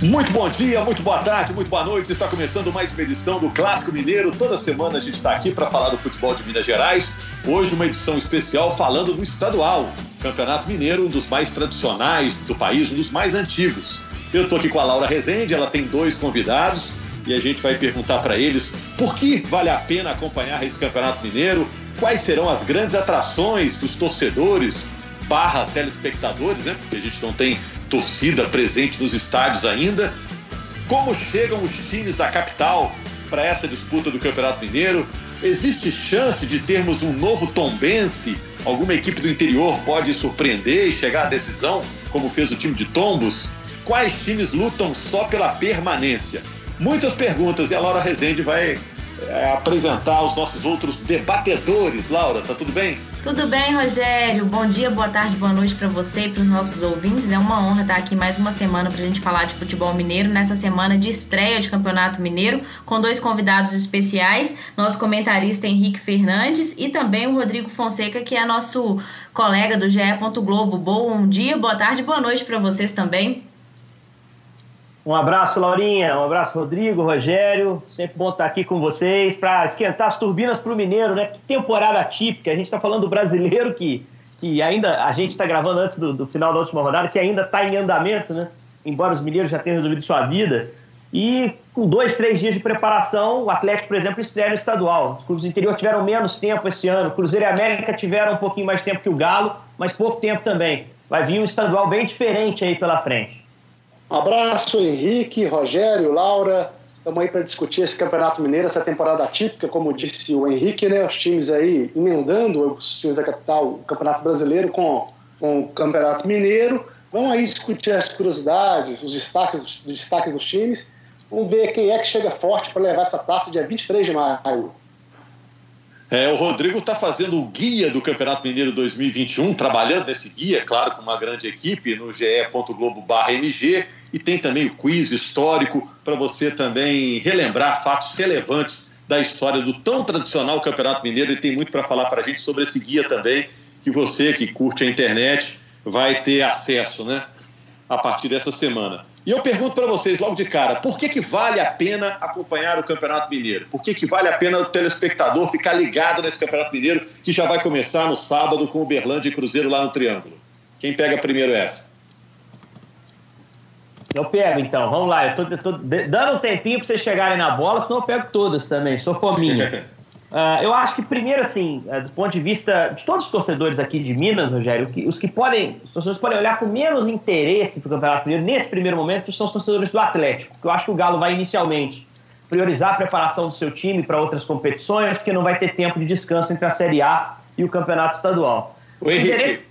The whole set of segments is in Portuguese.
Muito bom dia, muito boa tarde, muito boa noite. Está começando mais uma edição do Clássico Mineiro. Toda semana a gente está aqui para falar do futebol de Minas Gerais. Hoje uma edição especial falando do estadual. Campeonato Mineiro, um dos mais tradicionais do país, um dos mais antigos. Eu estou aqui com a Laura Rezende, ela tem dois convidados e a gente vai perguntar para eles por que vale a pena acompanhar esse Campeonato Mineiro, quais serão as grandes atrações dos torcedores barra telespectadores, né? Porque a gente não tem torcida presente nos estádios ainda. Como chegam os times da capital para essa disputa do Campeonato Mineiro? Existe chance de termos um novo Tombense? Alguma equipe do interior pode surpreender e chegar à decisão, como fez o time de Tombos? Quais times lutam só pela permanência? Muitas perguntas e a Laura Rezende vai é, apresentar os nossos outros debatedores. Laura, tá tudo bem? Tudo bem, Rogério? Bom dia, boa tarde, boa noite para você e para os nossos ouvintes. É uma honra estar aqui mais uma semana para a gente falar de futebol mineiro, nessa semana de estreia de Campeonato Mineiro, com dois convidados especiais, nosso comentarista Henrique Fernandes e também o Rodrigo Fonseca, que é nosso colega do GE. Globo. Bom dia, boa tarde, boa noite para vocês também. Um abraço, Laurinha. Um abraço, Rodrigo, Rogério. Sempre bom estar aqui com vocês para esquentar as turbinas para o Mineiro, né? Que temporada típica. A gente está falando do brasileiro que, que ainda a gente está gravando antes do, do, final da última rodada, que ainda está em andamento, né? Embora os mineiros já tenham resolvido sua vida. E com dois, três dias de preparação, o Atlético, por exemplo, estreia no estadual. Os clubes do interior tiveram menos tempo esse ano. Cruzeiro e América tiveram um pouquinho mais tempo que o Galo, mas pouco tempo também. Vai vir um estadual bem diferente aí pela frente. Um abraço, Henrique, Rogério, Laura. Estamos aí para discutir esse Campeonato Mineiro, essa temporada típica, como disse o Henrique, né? Os times aí emendando os times da capital, o Campeonato Brasileiro com, com o Campeonato Mineiro. Vamos aí discutir as curiosidades, os destaques, os destaques dos times. Vamos ver quem é que chega forte para levar essa taça dia 23 de maio. É, o Rodrigo está fazendo o guia do Campeonato Mineiro 2021, trabalhando nesse guia, claro, com uma grande equipe no ge.globo.mg e tem também o quiz histórico para você também relembrar fatos relevantes da história do tão tradicional Campeonato Mineiro. E tem muito para falar para a gente sobre esse guia também, que você que curte a internet vai ter acesso né, a partir dessa semana. E eu pergunto para vocês logo de cara, por que, que vale a pena acompanhar o Campeonato Mineiro? Por que, que vale a pena o telespectador ficar ligado nesse Campeonato Mineiro que já vai começar no sábado com o Berlândia e Cruzeiro lá no Triângulo? Quem pega primeiro essa? Eu pego então, vamos lá. Eu tô, tô dando um tempinho para vocês chegarem na bola, senão eu pego todas também, sou fominha. Uh, eu acho que, primeiro, assim, uh, do ponto de vista de todos os torcedores aqui de Minas, Rogério, que, os que podem, os torcedores podem olhar com menos interesse para o Campeonato Mineiro nesse primeiro momento são os torcedores do Atlético, que eu acho que o Galo vai inicialmente priorizar a preparação do seu time para outras competições, porque não vai ter tempo de descanso entre a Série A e o Campeonato Estadual. O Henrique,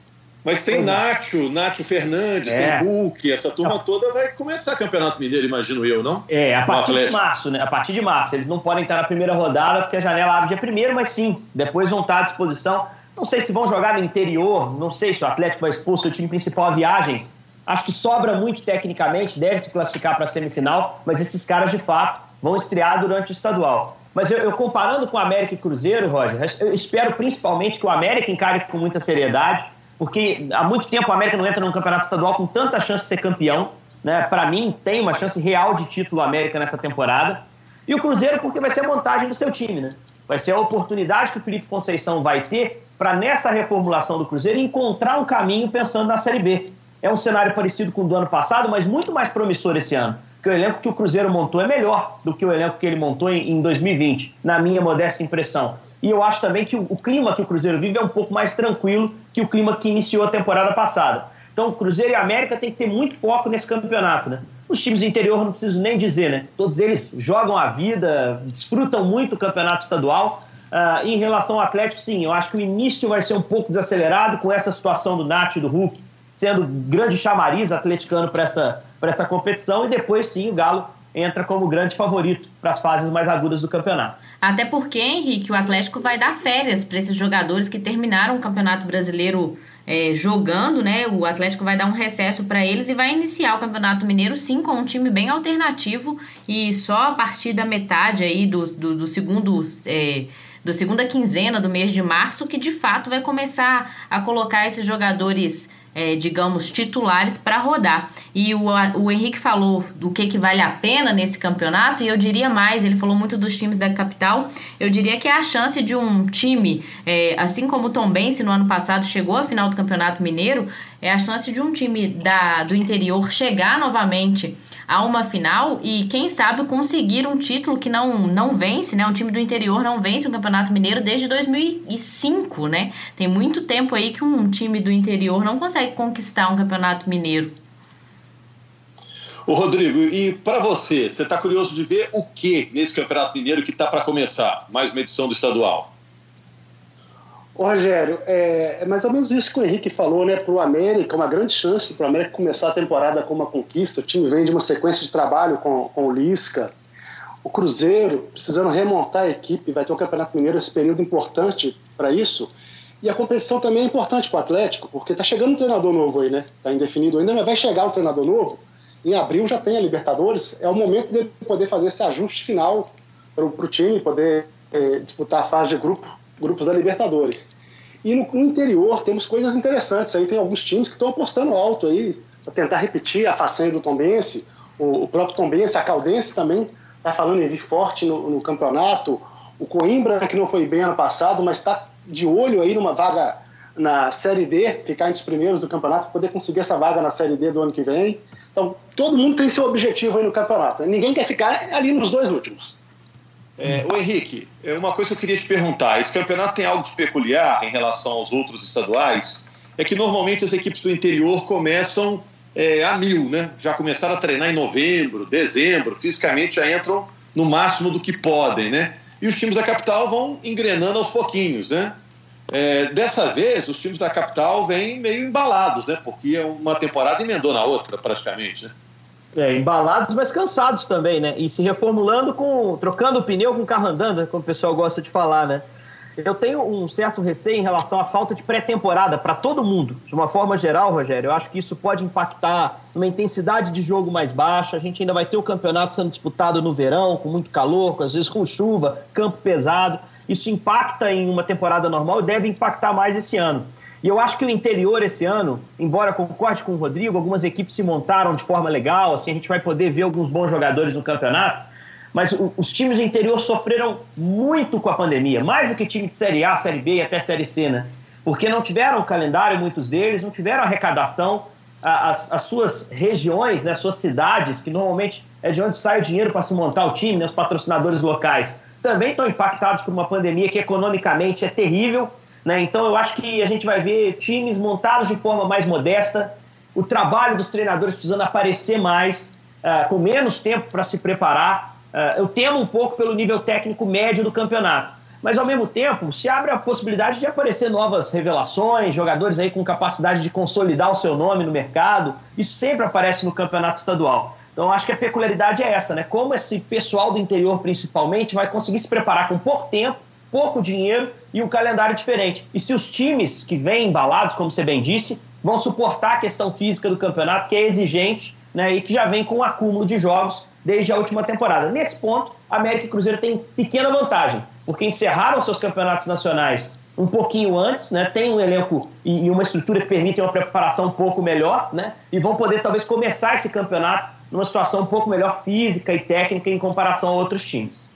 mas tem Nacho, Nacho Fernandes, é. tem Hulk, essa turma toda vai começar Campeonato Mineiro, imagino eu, não? É, a partir de março, né? A partir de março. Eles não podem estar na primeira rodada porque a janela abre dia primeiro, mas sim, depois vão estar à disposição. Não sei se vão jogar no interior, não sei se o Atlético vai expor seu time principal a viagens. Acho que sobra muito tecnicamente, deve se classificar para a semifinal, mas esses caras de fato vão estrear durante o estadual. Mas eu, eu, comparando com o América e Cruzeiro, Roger, eu espero principalmente que o América encare com muita seriedade porque há muito tempo a América não entra num campeonato estadual com tanta chance de ser campeão. Né? Para mim, tem uma chance real de título América nessa temporada. E o Cruzeiro, porque vai ser a montagem do seu time. Né? Vai ser a oportunidade que o Felipe Conceição vai ter para, nessa reformulação do Cruzeiro, encontrar um caminho pensando na Série B. É um cenário parecido com o do ano passado, mas muito mais promissor esse ano. Porque o elenco que o Cruzeiro montou é melhor do que o elenco que ele montou em 2020, na minha modesta impressão. E eu acho também que o, clima que o Cruzeiro vive é um pouco mais tranquilo que o clima que iniciou a temporada passada. Então, o Cruzeiro e a América tem que ter muito foco nesse campeonato, né? Os times do interior não preciso nem dizer, né? Todos eles jogam a vida, desfrutam muito o campeonato estadual. Uh, em relação ao Atlético, sim, eu acho que o início vai ser um pouco desacelerado com essa situação do Nath e do Hulk sendo grande chamariz atleticano para essa, essa competição e depois, sim, o Galo entra como grande favorito para as fases mais agudas do campeonato. Até porque, Henrique, o Atlético vai dar férias para esses jogadores que terminaram o Campeonato Brasileiro é, jogando, né? O Atlético vai dar um recesso para eles e vai iniciar o Campeonato Mineiro sim com um time bem alternativo e só a partir da metade aí do, do, do segundo é, da segunda quinzena do mês de março que de fato vai começar a colocar esses jogadores é, digamos, titulares para rodar. E o, o Henrique falou do que, que vale a pena nesse campeonato, e eu diria mais, ele falou muito dos times da capital. Eu diria que é a chance de um time, é, assim como o Tom Bense no ano passado chegou à final do Campeonato Mineiro, é a chance de um time da, do interior chegar novamente a uma final e, quem sabe, conseguir um título que não, não vence, né? Um time do interior não vence o Campeonato Mineiro desde 2005, né? Tem muito tempo aí que um time do interior não consegue conquistar um Campeonato Mineiro. Ô Rodrigo, e para você, você está curioso de ver o que nesse Campeonato Mineiro que está para começar? Mais uma edição do estadual. Ô, Rogério, é, é, mais ou menos isso que o Henrique falou, né? Para o América, uma grande chance para o América começar a temporada com uma conquista. O time vem de uma sequência de trabalho com, com o Lisca. O Cruzeiro, precisando remontar a equipe, vai ter o Campeonato Mineiro esse período importante para isso. E a competição também é importante para o Atlético, porque está chegando um treinador novo aí, né? Está indefinido ainda, mas vai chegar um treinador novo. Em abril já tem a Libertadores. É o momento dele poder fazer esse ajuste final para o time poder é, disputar a fase de grupo grupos da Libertadores. E no, no, interior temos coisas interessantes. Aí tem alguns times que estão apostando alto aí para tentar repetir a façanha do Tombense. O, o próprio Tombense, a Caldense também está falando em vir forte no, no, campeonato. O Coimbra, que não foi bem ano passado, mas está de olho aí numa vaga na Série D, ficar entre os primeiros do campeonato, poder conseguir essa vaga na Série D do ano que vem. Então, todo mundo tem seu objetivo aí no campeonato. Ninguém quer ficar ali nos dois últimos. É, o Henrique, é uma coisa que eu queria te perguntar: esse campeonato tem algo de peculiar em relação aos outros estaduais? É que normalmente as equipes do interior começam é, a mil, né? Já começaram a treinar em novembro, dezembro, fisicamente já entram no máximo do que podem, né? E os times da capital vão engrenando aos pouquinhos, né? É, dessa vez, os times da capital vêm meio embalados, né? Porque uma temporada emendou na outra, praticamente, né? É, embalados, mas cansados também, né? E se reformulando com. trocando o pneu com o carro andando, como o pessoal gosta de falar, né? Eu tenho um certo receio em relação à falta de pré-temporada para todo mundo. De uma forma geral, Rogério, eu acho que isso pode impactar uma intensidade de jogo mais baixa. A gente ainda vai ter o campeonato sendo disputado no verão, com muito calor, às vezes com chuva, campo pesado. Isso impacta em uma temporada normal e deve impactar mais esse ano. E eu acho que o interior esse ano, embora concorde com o Rodrigo, algumas equipes se montaram de forma legal, assim a gente vai poder ver alguns bons jogadores no campeonato, mas o, os times do interior sofreram muito com a pandemia, mais do que time de Série A, Série B e até Série C, né? Porque não tiveram calendário, muitos deles, não tiveram arrecadação, as, as suas regiões, né, suas cidades, que normalmente é de onde sai o dinheiro para se montar o time, né, os patrocinadores locais, também estão impactados por uma pandemia que economicamente é terrível né? Então eu acho que a gente vai ver times montados de forma mais modesta, o trabalho dos treinadores precisando aparecer mais, uh, com menos tempo para se preparar. Uh, eu temo um pouco pelo nível técnico médio do campeonato. Mas ao mesmo tempo, se abre a possibilidade de aparecer novas revelações, jogadores aí com capacidade de consolidar o seu nome no mercado. Isso sempre aparece no campeonato estadual. Então acho que a peculiaridade é essa, né? Como esse pessoal do interior principalmente vai conseguir se preparar com pouco tempo pouco dinheiro e um calendário diferente. E se os times que vêm embalados, como você bem disse, vão suportar a questão física do campeonato, que é exigente né, e que já vem com um acúmulo de jogos desde a última temporada. Nesse ponto, América e Cruzeiro têm pequena vantagem, porque encerraram seus campeonatos nacionais um pouquinho antes, né, tem um elenco e, uma estrutura que permitem uma preparação um pouco melhor, né, e vão poder talvez começar esse campeonato numa situação um pouco melhor física e técnica em comparação a outros times.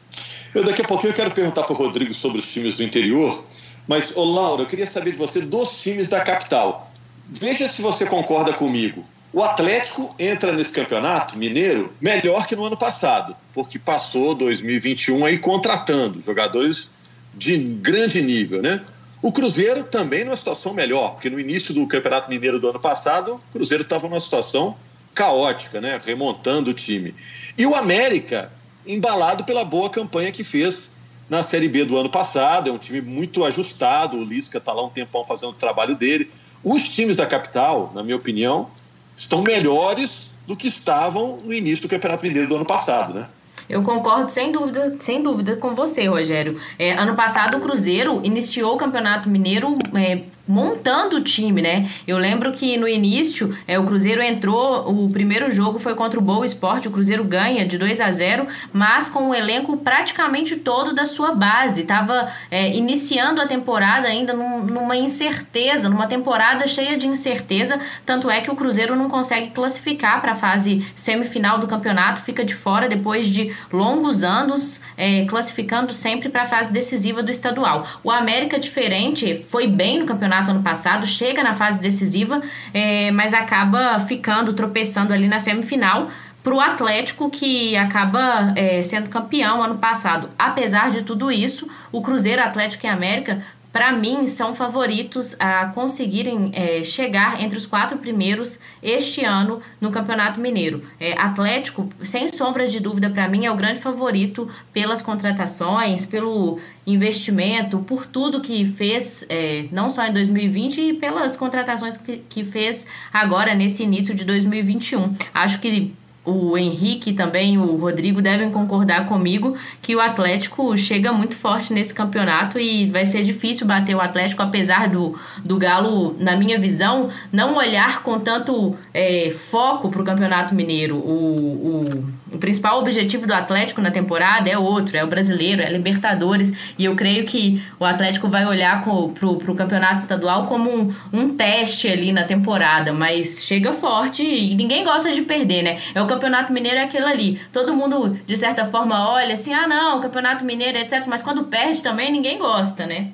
Eu daqui a pouquinho eu quero perguntar para o Rodrigo sobre os times do interior, mas, ô Laura, eu queria saber de você dos times da capital. Veja se você concorda comigo. O Atlético entra nesse campeonato mineiro melhor que no ano passado, porque passou 2021 aí contratando jogadores de grande nível, né? O Cruzeiro também numa situação melhor, porque no início do Campeonato Mineiro do ano passado, o Cruzeiro estava numa situação caótica, né? Remontando o time. E o América embalado pela boa campanha que fez na Série B do ano passado. É um time muito ajustado. O Lisca está lá um tempão fazendo o trabalho dele. Os times da capital, na minha opinião, estão melhores do que estavam no início do Campeonato Mineiro do ano passado, né? Eu concordo sem dúvida, sem dúvida com você, Rogério. É, ano passado o Cruzeiro iniciou o Campeonato Mineiro é, montando o time, né? Eu lembro que no início é, o Cruzeiro entrou, o primeiro jogo foi contra o Boa Esporte, o Cruzeiro ganha de 2 a 0 mas com o elenco praticamente todo da sua base. Estava é, iniciando a temporada ainda num, numa incerteza, numa temporada cheia de incerteza, tanto é que o Cruzeiro não consegue classificar para a fase semifinal do campeonato, fica de fora depois de longos anos, é, classificando sempre para a fase decisiva do estadual. O América, diferente, foi bem no campeonato ano passado, chega na fase decisiva, é, mas acaba ficando, tropeçando ali na semifinal para o Atlético, que acaba é, sendo campeão ano passado. Apesar de tudo isso, o Cruzeiro, Atlético e América para mim, são favoritos a conseguirem é, chegar entre os quatro primeiros este ano no Campeonato Mineiro. É, Atlético, sem sombra de dúvida, para mim é o grande favorito pelas contratações, pelo investimento, por tudo que fez, é, não só em 2020, e pelas contratações que, que fez agora nesse início de 2021. Acho que o Henrique também o Rodrigo devem concordar comigo que o Atlético chega muito forte nesse campeonato e vai ser difícil bater o Atlético, apesar do, do Galo, na minha visão, não olhar com tanto é, foco para o Campeonato Mineiro. O, o o principal objetivo do Atlético na temporada é outro, é o brasileiro, é a Libertadores. E eu creio que o Atlético vai olhar para o campeonato estadual como um, um teste ali na temporada, mas chega forte e ninguém gosta de perder, né? É o campeonato mineiro é aquilo ali. Todo mundo, de certa forma, olha assim, ah não, o campeonato mineiro, etc. Mas quando perde também, ninguém gosta, né?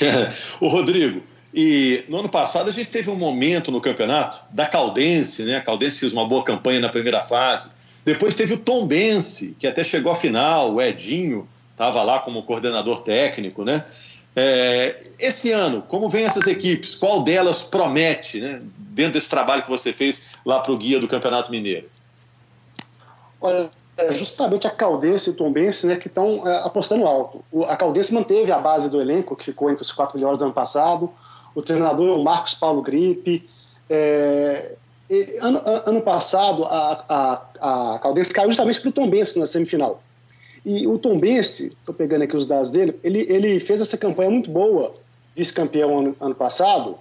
o Rodrigo, e no ano passado a gente teve um momento no campeonato da Caldense, né? A Caldense fez uma boa campanha na primeira fase depois teve o Tom Bense, que até chegou à final, o Edinho estava lá como coordenador técnico, né? É, esse ano, como vem essas equipes? Qual delas promete, né, dentro desse trabalho que você fez lá para o guia do Campeonato Mineiro? Olha, é justamente a Caldense e o Tombense né, que estão é, apostando alto. O, a Caldense manteve a base do elenco, que ficou entre os quatro melhores do ano passado. O treinador é o Marcos Paulo Gripe. É, ano, ano passado, a, a, a Caldense caiu justamente para o Tombense na semifinal. E o Tombense, estou pegando aqui os dados dele, ele, ele fez essa campanha muito boa, vice-campeão ano, ano passado,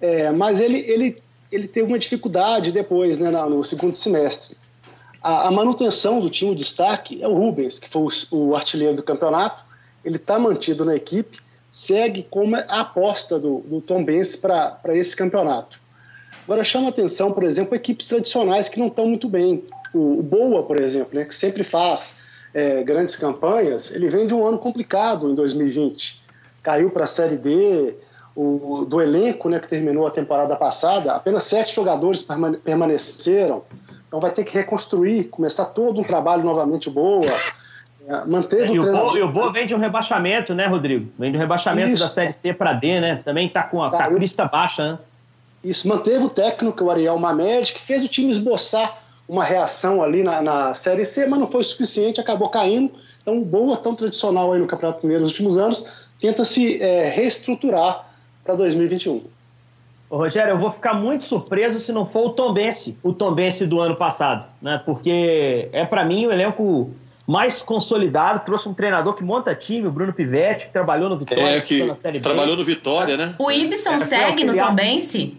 é, mas ele, ele, ele teve uma dificuldade depois, né, no segundo semestre. A, a manutenção do time, o destaque, é o Rubens, que foi o, o artilheiro do campeonato, ele está mantido na equipe, segue como a aposta do, do Tom Benz para esse campeonato. Agora chama atenção, por exemplo, equipes tradicionais que não estão muito bem. O, o Boa, por exemplo, né, que sempre faz é, grandes campanhas, ele vem de um ano complicado em 2020. Caiu para a Série D, o, do elenco né, que terminou a temporada passada, apenas sete jogadores permaneceram. Então vai ter que reconstruir, começar todo um trabalho novamente boa. É, manteve e o, treinador... e o Boa vem de um rebaixamento, né, Rodrigo? Vem de um rebaixamento Isso. da Série C para D, né? Também está com a, tá, crista baixa, né? Isso manteve o técnico, o Ariel Mamed, que fez o time esboçar uma reação ali na, na Série C, mas não foi suficiente, acabou caindo. Então, boa, tão tradicional aí no Campeonato Mineiro nos últimos anos, tenta se é, reestruturar para 2021. Ô, Rogério, eu vou ficar muito surpreso se não for o Tombense, o Tombense do ano passado, né? Porque é para mim o elenco mais consolidado, trouxe um treinador que monta time, o Bruno Pivetti, que trabalhou no Vitória, é, que na Série B. Trabalhou no Vitória, né? O Ibson é, segue no Tombense?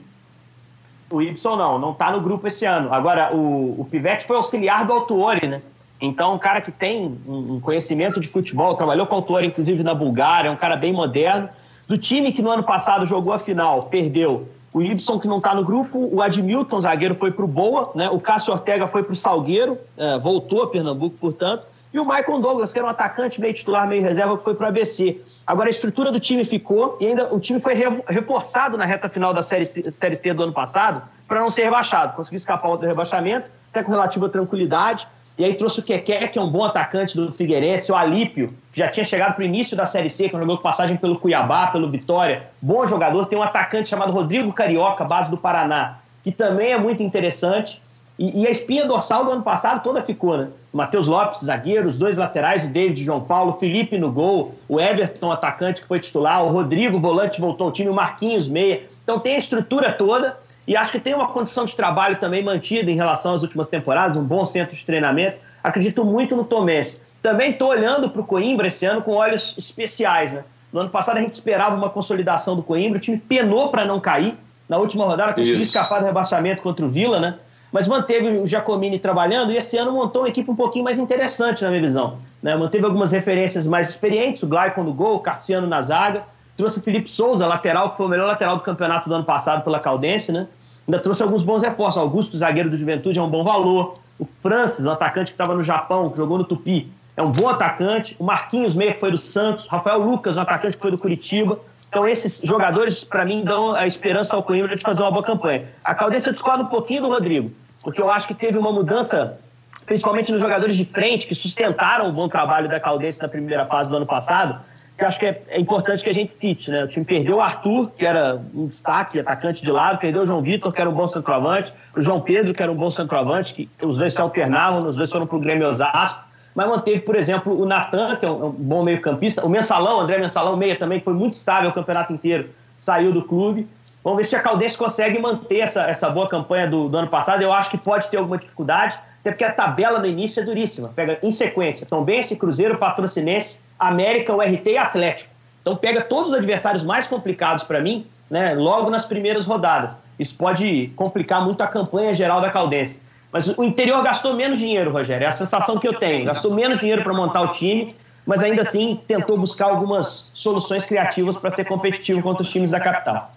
O Y não, não está no grupo esse ano. Agora, o, o Pivete foi auxiliar do Autuori, né? Então, um cara que tem um conhecimento de futebol, trabalhou com o Autuori, inclusive, na Bulgária, é um cara bem moderno. Do time que no ano passado jogou a final, perdeu o Ibson, que não está no grupo, o Admilton, zagueiro, foi para o Boa, né? o Cássio Ortega foi para o Salgueiro, é, voltou a Pernambuco, portanto, e o Michael Douglas, que era um atacante meio titular, meio reserva, que foi para o ABC. Agora, a estrutura do time ficou e ainda o time foi reforçado na reta final da Série C, série C do ano passado para não ser rebaixado. Conseguiu escapar do rebaixamento, até com relativa tranquilidade. E aí trouxe o Keké, que é um bom atacante do Figueirense, o Alípio, que já tinha chegado para o início da Série C, que é jogou passagem pelo Cuiabá, pelo Vitória. Bom jogador. Tem um atacante chamado Rodrigo Carioca, base do Paraná, que também é muito interessante. E, e, a espinha dorsal do ano passado toda ficou, né? Matheus Lopes, zagueiro, os dois laterais, o David João Paulo, Felipe no gol, o Everton, atacante que foi titular, o Rodrigo, volante, voltou ao time, o Marquinhos, meia. Então tem a estrutura toda e acho que tem uma condição de trabalho também mantida em relação às últimas temporadas, um bom centro de treinamento. Acredito muito no Tomense. Também estou olhando para o Coimbra esse ano com olhos especiais, né? No ano passado a gente esperava uma consolidação do Coimbra, o time penou para não cair. Na última rodada conseguiu escapar do rebaixamento contra o Vila, né? Mas manteve o Giacomini trabalhando e esse ano montou uma equipe um pouquinho mais interessante, na minha visão. Né? Manteve algumas referências mais experientes, o Glaicon no gol, o Cassiano na zaga. Trouxe o Felipe Souza, lateral, que foi o melhor lateral do campeonato do ano passado pela Caldense, né? Ainda trouxe alguns bons reforços. Augusto, zagueiro do Juventude, é um bom valor. O Francis, um atacante que estava no Japão, que jogou no Tupi, é um bom atacante. O Marquinhos, meio que foi do Santos. Rafael Lucas, um atacante que foi do Curitiba. Então, esses jogadores, para mim, dão a esperança ao Coimbra de fazer uma boa campanha. A Caldense eu discordo um pouquinho do Rodrigo, porque eu acho que teve uma mudança, principalmente nos jogadores de frente, que sustentaram o bom trabalho da Caldense na primeira fase do ano passado, que acho que é, é, importante que a gente cite. Né? O time perdeu o Arthur, que era um destaque, atacante de lado, perdeu o João Vitor, que era um bom centroavante, o João Pedro, que era um bom centroavante, que os dois se alternavam, os dois foram para o Grêmio Osasco mas manteve, por exemplo, o Natan, que é um, bom meio-campista, o Mensalão, André Mensalão, meia também, que foi muito estável o campeonato inteiro, saiu do clube. Vamos ver se a Caldense consegue manter essa, essa boa campanha do, do ano passado. Eu acho que pode ter alguma dificuldade, até porque a tabela no início é duríssima. Pega em sequência Tombense, Cruzeiro, Patrocinense, América, URT e Atlético. Então pega todos os adversários mais complicados para mim, né, logo nas primeiras rodadas. Isso pode complicar muito a campanha geral da Caldense. Mas o interior gastou menos dinheiro, Rogério. É a sensação que eu tenho. Gastou menos dinheiro para montar o time, mas ainda assim tentou buscar algumas soluções criativas para ser competitivo contra os times da capital.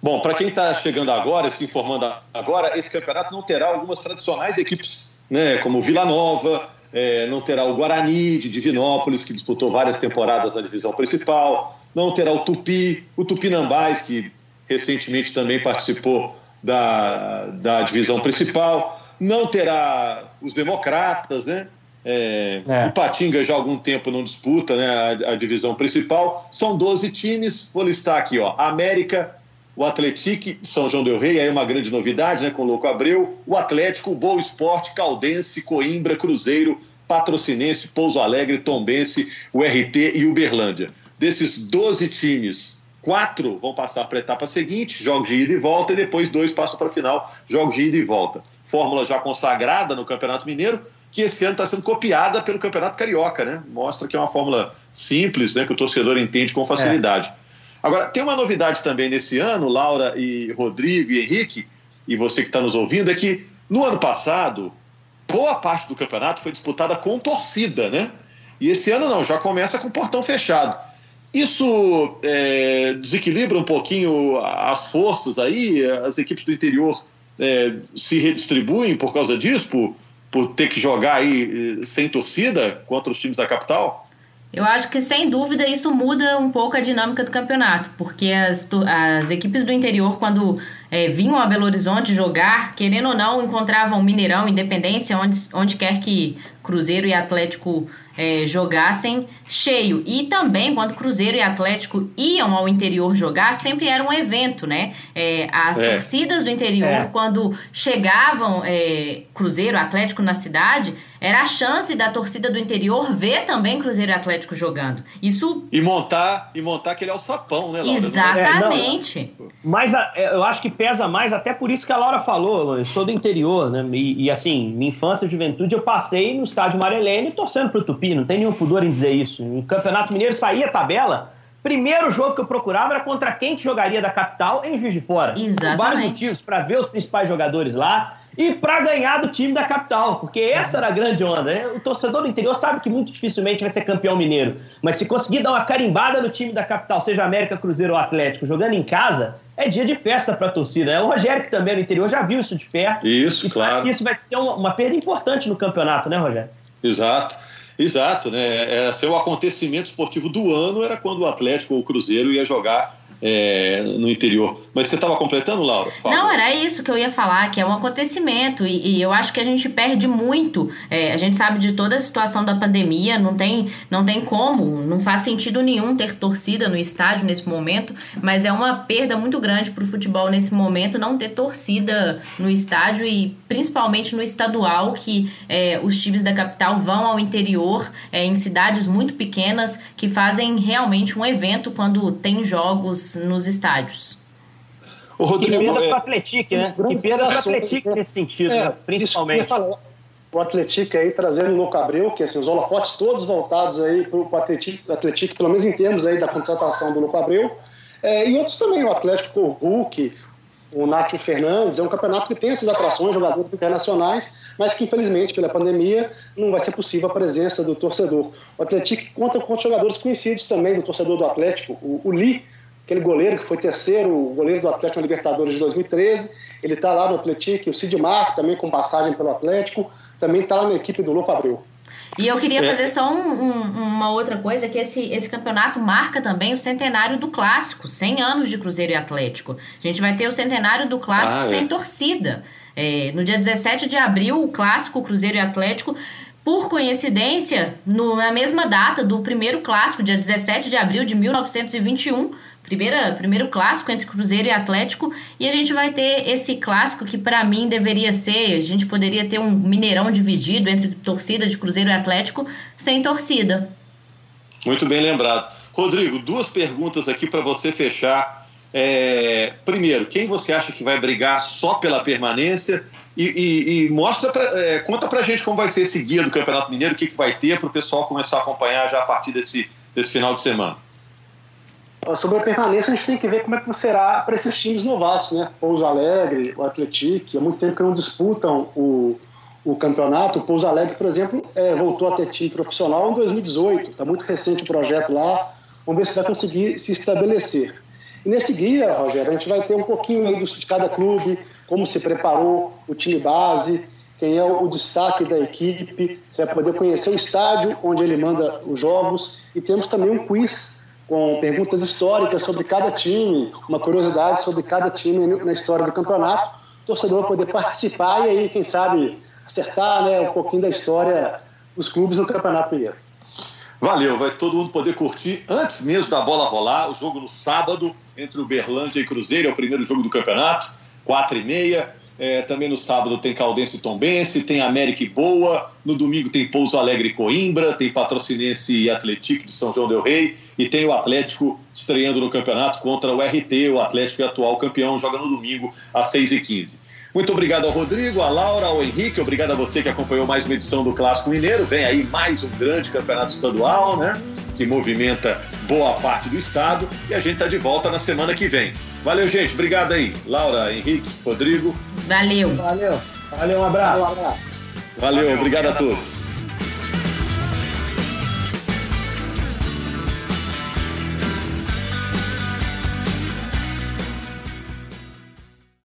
Bom, para quem está chegando agora, se informando agora, esse campeonato não terá algumas tradicionais equipes, né, como Vila Nova, é, não terá o Guarani de Divinópolis, que disputou várias temporadas na divisão principal, não terá o Tupi, o Tupinambás, que recentemente também participou da, da divisão principal. Não terá os democratas, né? É, é. O Patinga já há algum tempo não disputa né, a, a, divisão principal. São 12 times, vou listar aqui, ó. América, o Atlético, São João del Rei, aí uma grande novidade, né? Com o Louco Abreu, o Atlético, o Boa Esporte, Caldense, Coimbra, Cruzeiro, Patrocinense, Pouso Alegre, Tombense, o RT e Uberlândia. Desses 12 times, Quatro vão passar para a etapa seguinte, jogos de ida e volta, e depois dois passam para a final, jogos de ida e volta. Fórmula já consagrada no Campeonato Mineiro, que esse ano está sendo copiada pelo Campeonato Carioca, né? Mostra que é uma fórmula simples, né? Que o torcedor entende com facilidade. É. Agora, tem uma novidade também nesse ano, Laura e Rodrigo e Henrique, e você que está nos ouvindo, é que no ano passado, boa parte do campeonato foi disputada com torcida, né? E esse ano não, já começa com portão fechado. Isso é, desequilibra um pouquinho as forças aí, as equipes do interior é, se redistribuem por causa disso, por, por ter que jogar aí eh, sem torcida contra os times da capital? Eu acho que, sem dúvida, isso muda um pouco a dinâmica do campeonato, porque as, as equipes do interior, quando é, vinham a Belo Horizonte jogar, querendo ou não, encontravam Mineirão, Independência, onde, onde quer que Cruzeiro e Atlético é, jogassem cheio. E também, quando Cruzeiro e Atlético iam ao interior jogar, sempre era um evento, né? É, as é. torcidas do interior, é. quando chegavam é, Cruzeiro, Atlético na cidade, era a chance da torcida do interior ver também Cruzeiro e Atlético jogando. Isso e montar e montar aquele alçapão, né, Laura? Exatamente. É, não, mas eu acho que pesa mais até por isso que a Laura falou. Eu sou do interior, né? E, e assim, minha infância e juventude eu passei no estádio Marelene torcendo pro Tupi não tem nenhum pudor em dizer isso. No Campeonato Mineiro saía a tabela, primeiro jogo que eu procurava era contra quem que jogaria da capital em Juiz de Fora. Exatamente. Por vários motivos, para ver os principais jogadores lá e para ganhar do time da capital, porque essa era a grande onda. Né? O torcedor do interior sabe que muito dificilmente vai ser campeão mineiro, mas se conseguir dar uma carimbada no time da capital, seja América, Cruzeiro ou Atlético, jogando em casa, é dia de festa para a torcida. Né? O Rogério, que também é no interior, já viu isso de perto. Isso, claro. isso vai ser uma, uma perda importante no campeonato, né, Rogério? Exato. Exato, né? Ser o acontecimento esportivo do ano era quando o Atlético ou o Cruzeiro ia jogar é, no interior. Mas você estava completando, Laura? Fala. Não, era isso que eu ia falar, que é um acontecimento e, e eu acho que a gente perde muito. É, a gente sabe de toda a situação da pandemia, não tem, não tem como, não faz sentido nenhum ter torcida no estádio nesse momento, mas é uma perda muito grande para o futebol nesse momento não ter torcida no estádio e principalmente no estadual, que é, os times da capital vão ao interior, é, em cidades muito pequenas, que fazem realmente um evento quando tem jogos nos estádios. O Rodrigo, que perda é... para o Atlético, né? Que perda para o Atlético nesse sentido, é, né? principalmente. o Atlético aí trazendo o Louco Abreu, que assim, os holofotes todos voltados aí para o Atlético, Atlético, pelo menos em termos aí da contratação do Louco Abreu. É, e outros também, o Atlético com o Hulk, o Nátio Fernandes, é um campeonato que tem essas atrações, jogadores internacionais, mas que infelizmente pela pandemia não vai ser possível a presença do torcedor. O Atlético conta com jogadores conhecidos também do torcedor do Atlético, o, o Lee, aquele goleiro que foi terceiro, o goleiro do Atlético na Libertadores de 2013, ele está lá no Atlético, o Cid Marco também com passagem pelo Atlético, também está lá na equipe do Louco Abreu. E eu queria é. fazer só um, um, uma outra coisa, que esse, esse campeonato marca também o centenário do Clássico, 100 anos de Cruzeiro e Atlético. A gente vai ter o centenário do Clássico ah, é. sem torcida. É, no dia 17 de abril, o Clássico Cruzeiro e Atlético por coincidência, no, na mesma data do primeiro clássico, dia 17 de abril de 1921, primeira, primeiro clássico entre Cruzeiro e Atlético, e a gente vai ter esse clássico que para mim deveria ser, a gente poderia ter um Mineirão dividido entre torcida de Cruzeiro e Atlético sem torcida. Muito bem lembrado. Rodrigo, duas perguntas aqui para você fechar. É, primeiro, quem você acha que vai brigar só pela permanência? E, e, e mostra pra, é, conta pra gente como vai ser esse guia do Campeonato Mineiro, o que, que vai ter para o pessoal começar a acompanhar já a partir desse, desse final de semana. Sobre a permanência, a gente tem que ver como é que será para esses times novatos, né? Pouso Alegre, o Atlético, há muito tempo que não disputam o, o campeonato. O Pouso Alegre, por exemplo, é, voltou a ter time profissional em 2018, está muito recente o projeto lá. Vamos ver se vai conseguir se estabelecer. E nesse guia, Rogério, a gente vai ter um pouquinho aí de cada clube, como se preparou o time base, quem é o destaque da equipe. Você vai poder conhecer o estádio onde ele manda os jogos. E temos também um quiz com perguntas históricas sobre cada time, uma curiosidade sobre cada time na história do campeonato. O torcedor vai poder participar e aí, quem sabe, acertar né, um pouquinho da história dos clubes no Campeonato Mineiro. Valeu, vai todo mundo poder curtir antes mesmo da bola rolar. O jogo no sábado entre o Berlândia e Cruzeiro, é o primeiro jogo do campeonato, quatro e meia. É, também no sábado tem Caldense e Tombense, tem América e Boa. No domingo tem Pouso Alegre e Coimbra, tem Patrocinense e Atlético de São João del Rei. E tem o Atlético estreando no campeonato contra o RT, o Atlético é atual campeão, joga no domingo às 6h15. Muito obrigado ao Rodrigo, à Laura, ao Henrique, obrigado a você que acompanhou mais uma edição do Clássico Mineiro. Vem aí mais um grande campeonato estadual, né? Que movimenta boa parte do estado. E a gente está de volta na semana que vem. Valeu, gente. Obrigado aí. Laura, Henrique, Rodrigo. Valeu. Valeu. Valeu, um abraço. Um abraço. Valeu, Valeu obrigado, obrigado a todos.